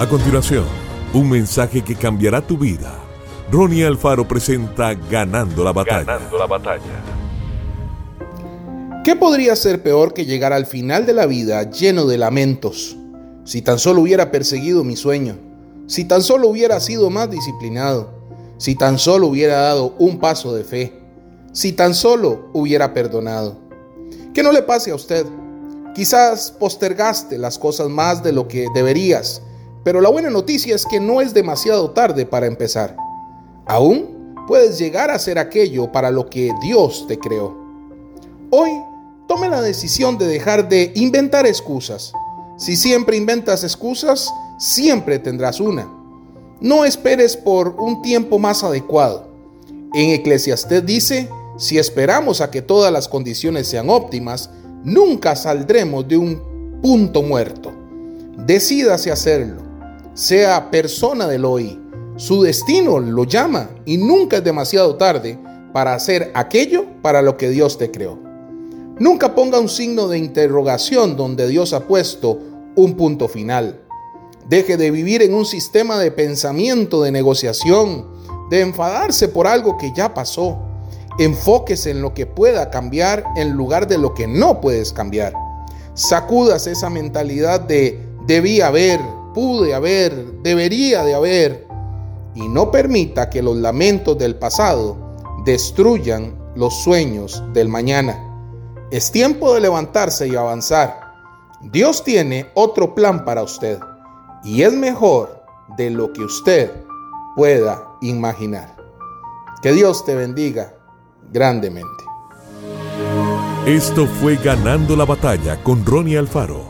A continuación, un mensaje que cambiará tu vida. Ronnie Alfaro presenta Ganando la batalla. Ganando la batalla. ¿Qué podría ser peor que llegar al final de la vida lleno de lamentos? Si tan solo hubiera perseguido mi sueño, si tan solo hubiera sido más disciplinado, si tan solo hubiera dado un paso de fe, si tan solo hubiera perdonado. Que no le pase a usted. Quizás postergaste las cosas más de lo que deberías pero la buena noticia es que no es demasiado tarde para empezar. Aún puedes llegar a ser aquello para lo que Dios te creó. Hoy, tome la decisión de dejar de inventar excusas. Si siempre inventas excusas, siempre tendrás una. No esperes por un tiempo más adecuado. En Eclesiastés dice, si esperamos a que todas las condiciones sean óptimas, nunca saldremos de un punto muerto. Decídase hacerlo sea persona del hoy. Su destino lo llama y nunca es demasiado tarde para hacer aquello para lo que Dios te creó. Nunca ponga un signo de interrogación donde Dios ha puesto un punto final. Deje de vivir en un sistema de pensamiento, de negociación, de enfadarse por algo que ya pasó. Enfóquese en lo que pueda cambiar en lugar de lo que no puedes cambiar. Sacudas esa mentalidad de debí haber, pude haber, debería de haber, y no permita que los lamentos del pasado destruyan los sueños del mañana. Es tiempo de levantarse y avanzar. Dios tiene otro plan para usted y es mejor de lo que usted pueda imaginar. Que Dios te bendiga grandemente. Esto fue Ganando la Batalla con Ronnie Alfaro.